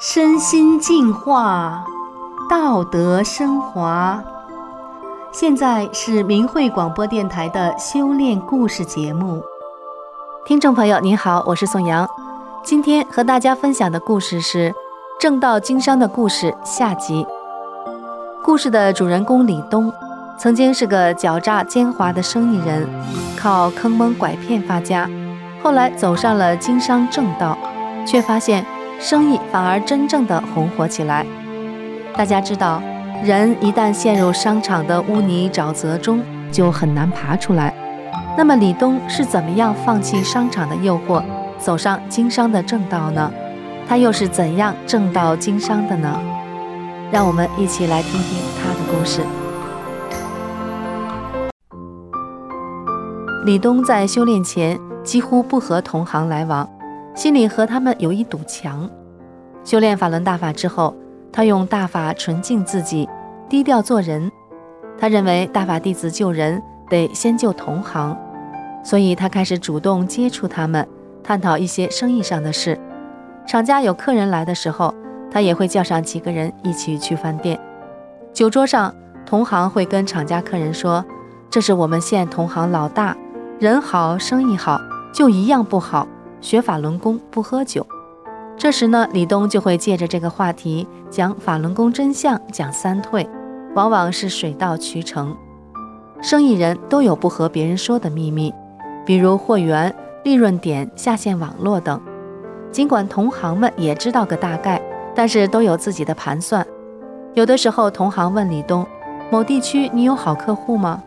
身心净化，道德升华。现在是明慧广播电台的修炼故事节目。听众朋友，您好，我是宋阳。今天和大家分享的故事是《正道经商的故事》下集。故事的主人公李东，曾经是个狡诈奸猾的生意人，靠坑蒙拐骗发家，后来走上了经商正道，却发现。生意反而真正的红火起来。大家知道，人一旦陷入商场的污泥沼泽中，就很难爬出来。那么李东是怎么样放弃商场的诱惑，走上经商的正道呢？他又是怎样正道经商的呢？让我们一起来听听他的故事。李东在修炼前几乎不和同行来往。心里和他们有一堵墙。修炼法轮大法之后，他用大法纯净自己，低调做人。他认为大法弟子救人得先救同行，所以他开始主动接触他们，探讨一些生意上的事。厂家有客人来的时候，他也会叫上几个人一起去饭店。酒桌上，同行会跟厂家客人说：“这是我们县同行老大，人好生意好，就一样不好。”学法轮功不喝酒，这时呢，李东就会借着这个话题讲法轮功真相，讲三退，往往是水到渠成。生意人都有不和别人说的秘密，比如货源、利润点、下线网络等。尽管同行们也知道个大概，但是都有自己的盘算。有的时候，同行问李东：“某地区你有好客户吗？”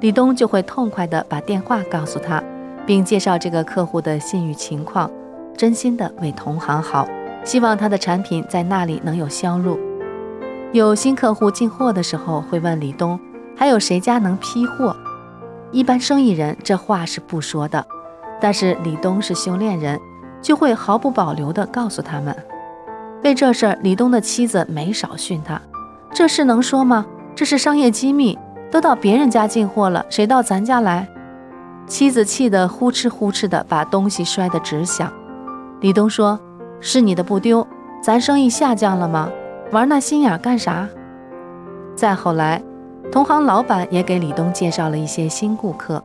李东就会痛快地把电话告诉他。并介绍这个客户的信誉情况，真心的为同行好，希望他的产品在那里能有销路。有新客户进货的时候，会问李东还有谁家能批货。一般生意人这话是不说的，但是李东是修炼人，就会毫不保留地告诉他们。为这事儿，李东的妻子没少训他：“这事能说吗？这是商业机密，都到别人家进货了，谁到咱家来？”妻子气得呼哧呼哧的把东西摔得直响。李东说：“是你的不丢，咱生意下降了吗？玩那心眼干啥？”再后来，同行老板也给李东介绍了一些新顾客。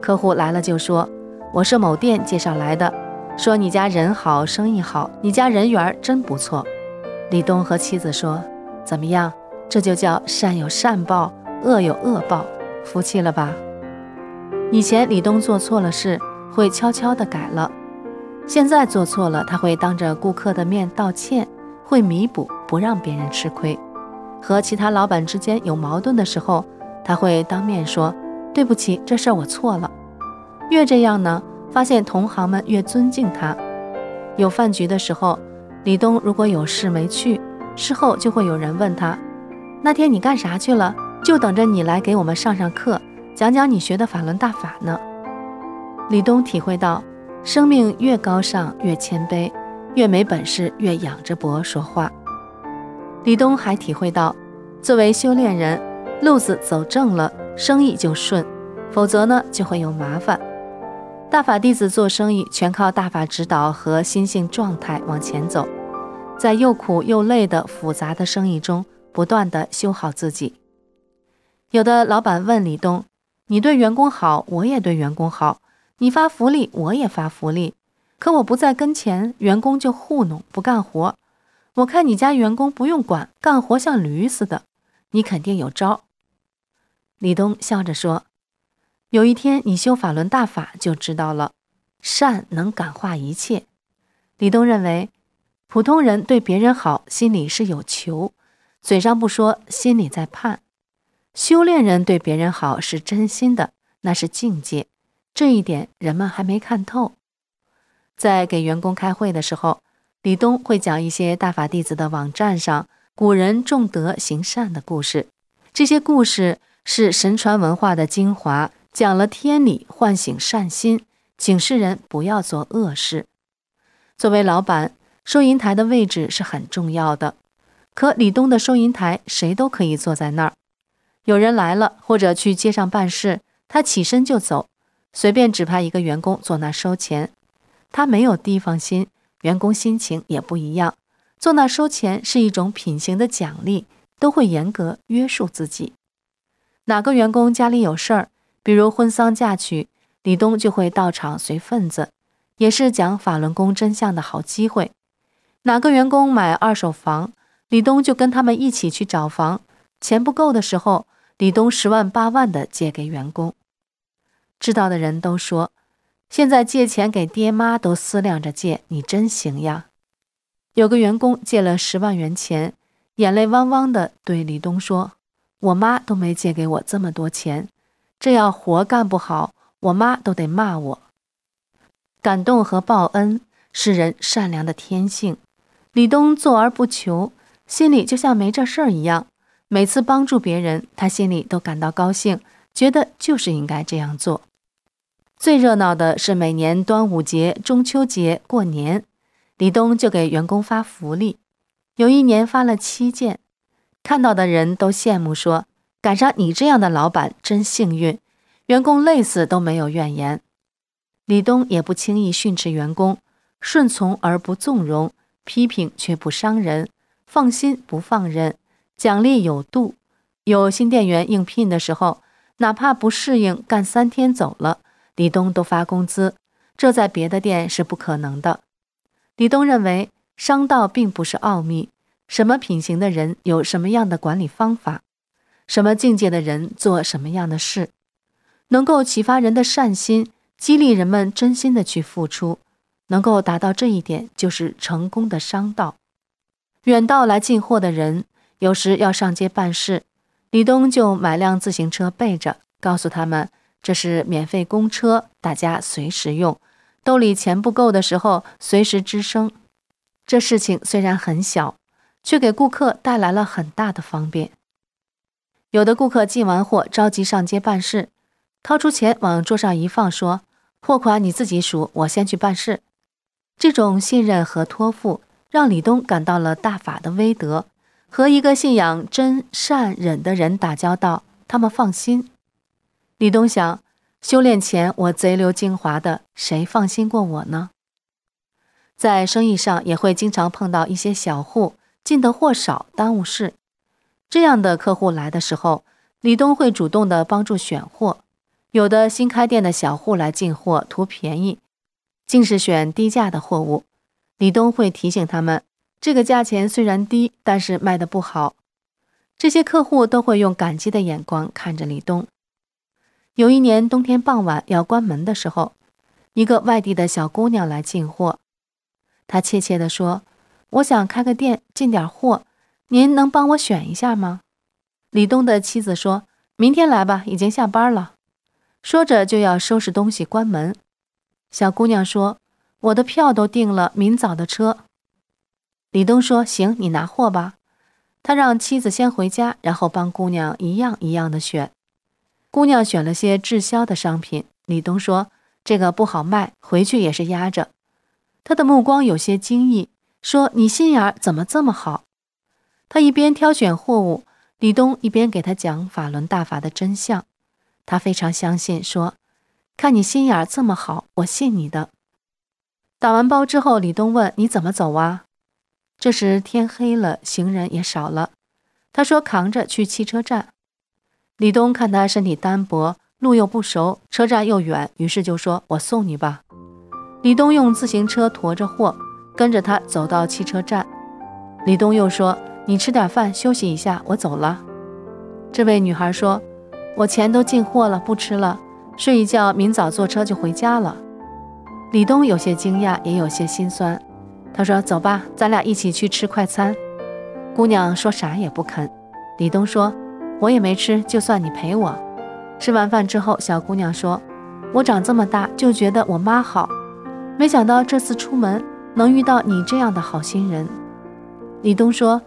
客户来了就说：“我是某店介绍来的，说你家人好，生意好，你家人缘真不错。”李东和妻子说：“怎么样？这就叫善有善报，恶有恶报，服气了吧？”以前李东做错了事，会悄悄地改了；现在做错了，他会当着顾客的面道歉，会弥补，不让别人吃亏。和其他老板之间有矛盾的时候，他会当面说：“对不起，这事儿我错了。”越这样呢，发现同行们越尊敬他。有饭局的时候，李东如果有事没去，事后就会有人问他：“那天你干啥去了？就等着你来给我们上上课。”讲讲你学的法轮大法呢？李东体会到，生命越高尚越谦卑，越没本事越仰着脖说话。李东还体会到，作为修炼人，路子走正了，生意就顺；否则呢，就会有麻烦。大法弟子做生意，全靠大法指导和心性状态往前走，在又苦又累的复杂的生意中，不断的修好自己。有的老板问李东。你对员工好，我也对员工好。你发福利，我也发福利。可我不在跟前，员工就糊弄不干活。我看你家员工不用管，干活像驴似的。你肯定有招。李东笑着说：“有一天你修法轮大法就知道了，善能感化一切。”李东认为，普通人对别人好，心里是有求，嘴上不说，心里在盼。修炼人对别人好是真心的，那是境界。这一点人们还没看透。在给员工开会的时候，李东会讲一些大法弟子的网站上古人重德行善的故事。这些故事是神传文化的精华，讲了天理，唤醒善心，警示人不要做恶事。作为老板，收银台的位置是很重要的。可李东的收银台，谁都可以坐在那儿。有人来了或者去街上办事，他起身就走，随便指派一个员工坐那收钱。他没有提防心，员工心情也不一样。坐那收钱是一种品行的奖励，都会严格约束自己。哪个员工家里有事儿，比如婚丧嫁娶，李东就会到场随份子，也是讲法轮功真相的好机会。哪个员工买二手房，李东就跟他们一起去找房，钱不够的时候，李东十万八万的借给员工。知道的人都说。现在借钱给爹妈都思量着借，你真行呀！有个员工借了十万元钱，眼泪汪汪的对李东说：“我妈都没借给我这么多钱，这要活干不好，我妈都得骂我。”感动和报恩是人善良的天性。李东做而不求，心里就像没这事儿一样。每次帮助别人，他心里都感到高兴，觉得就是应该这样做。最热闹的是每年端午节、中秋节、过年，李东就给员工发福利。有一年发了七件，看到的人都羡慕说：“赶上你这样的老板真幸运。”员工累死都没有怨言。李东也不轻易训斥员工，顺从而不纵容，批评却不伤人，放心不放任，奖励有度。有新店员应聘的时候，哪怕不适应，干三天走了。李东都发工资，这在别的店是不可能的。李东认为，商道并不是奥秘，什么品行的人有什么样的管理方法，什么境界的人做什么样的事，能够启发人的善心，激励人们真心的去付出，能够达到这一点，就是成功的商道。远道来进货的人，有时要上街办事，李东就买辆自行车备着，告诉他们。这是免费公车，大家随时用。兜里钱不够的时候，随时吱声。这事情虽然很小，却给顾客带来了很大的方便。有的顾客进完货，着急上街办事，掏出钱往桌上一放，说：“货款你自己数，我先去办事。”这种信任和托付，让李东感到了大法的威德。和一个信仰真善忍的人打交道，他们放心。李东想，修炼前我贼溜精华的，谁放心过我呢？在生意上也会经常碰到一些小户进的货少，耽误事。这样的客户来的时候，李东会主动的帮助选货。有的新开店的小户来进货图便宜，尽是选低价的货物。李东会提醒他们，这个价钱虽然低，但是卖的不好。这些客户都会用感激的眼光看着李东。有一年冬天傍晚要关门的时候，一个外地的小姑娘来进货。她怯怯地说：“我想开个店进点货，您能帮我选一下吗？”李东的妻子说：“明天来吧，已经下班了。”说着就要收拾东西关门。小姑娘说：“我的票都订了，明早的车。”李东说：“行，你拿货吧。”他让妻子先回家，然后帮姑娘一样一样的选。姑娘选了些滞销的商品，李东说：“这个不好卖，回去也是压着。”他的目光有些惊异，说：“你心眼怎么这么好？”他一边挑选货物，李东一边给他讲法轮大法的真相。他非常相信，说：“看你心眼这么好，我信你的。”打完包之后，李东问：“你怎么走啊？”这时天黑了，行人也少了。他说：“扛着去汽车站。”李东看他身体单薄，路又不熟，车站又远，于是就说：“我送你吧。”李东用自行车驮着货，跟着他走到汽车站。李东又说：“你吃点饭，休息一下，我走了。”这位女孩说：“我钱都进货了，不吃了，睡一觉，明早坐车就回家了。”李东有些惊讶，也有些心酸。他说：“走吧，咱俩一起去吃快餐。”姑娘说啥也不肯。李东说。我也没吃，就算你陪我。吃完饭之后，小姑娘说：“我长这么大就觉得我妈好，没想到这次出门能遇到你这样的好心人。”李东说：“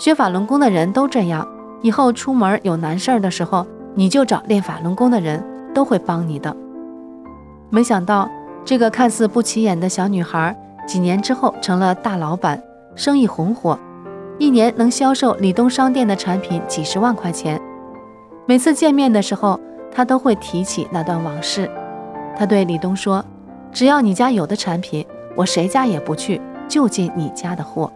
学法轮功的人都这样，以后出门有难事儿的时候，你就找练法轮功的人，都会帮你的。”没想到这个看似不起眼的小女孩，几年之后成了大老板，生意红火。一年能销售李东商店的产品几十万块钱，每次见面的时候，他都会提起那段往事。他对李东说：“只要你家有的产品，我谁家也不去，就进你家的货。”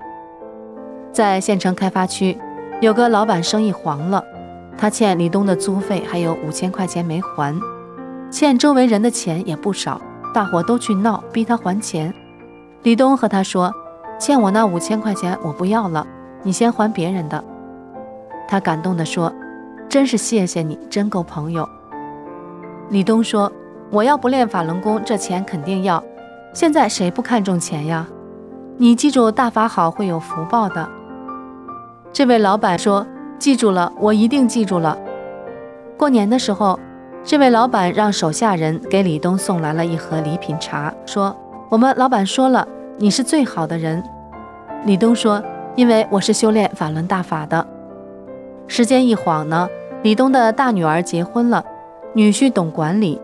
在县城开发区，有个老板生意黄了，他欠李东的租费还有五千块钱没还，欠周围人的钱也不少，大伙都去闹，逼他还钱。李东和他说：“欠我那五千块钱我不要了，你先还别人的。”他感动地说：“真是谢谢你，真够朋友。”李东说：“我要不练法轮功，这钱肯定要。现在谁不看重钱呀？你记住大法好，会有福报的。”这位老板说：“记住了，我一定记住了。”过年的时候，这位老板让手下人给李东送来了一盒礼品茶，说：“我们老板说了，你是最好的人。”李东说：“因为我是修炼法轮大法的。”时间一晃呢，李东的大女儿结婚了，女婿懂管理。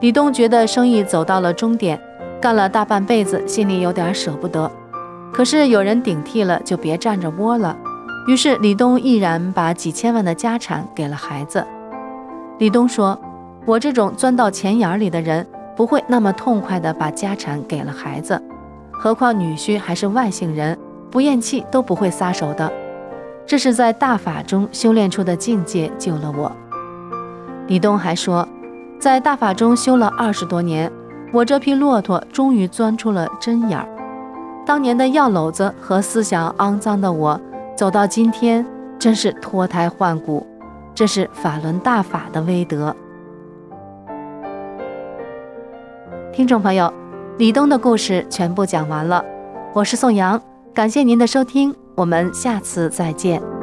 李东觉得生意走到了终点，干了大半辈子，心里有点舍不得。可是有人顶替了，就别占着窝了。于是李东毅然把几千万的家产给了孩子。李东说：“我这种钻到钱眼里的人，不会那么痛快地把家产给了孩子。何况女婿还是外姓人，不咽气都不会撒手的。这是在大法中修炼出的境界，救了我。”李东还说：“在大法中修了二十多年，我这匹骆驼终于钻出了针眼儿。当年的药篓子和思想肮脏的我。”走到今天，真是脱胎换骨，这是法轮大法的威德。听众朋友，李东的故事全部讲完了，我是宋阳，感谢您的收听，我们下次再见。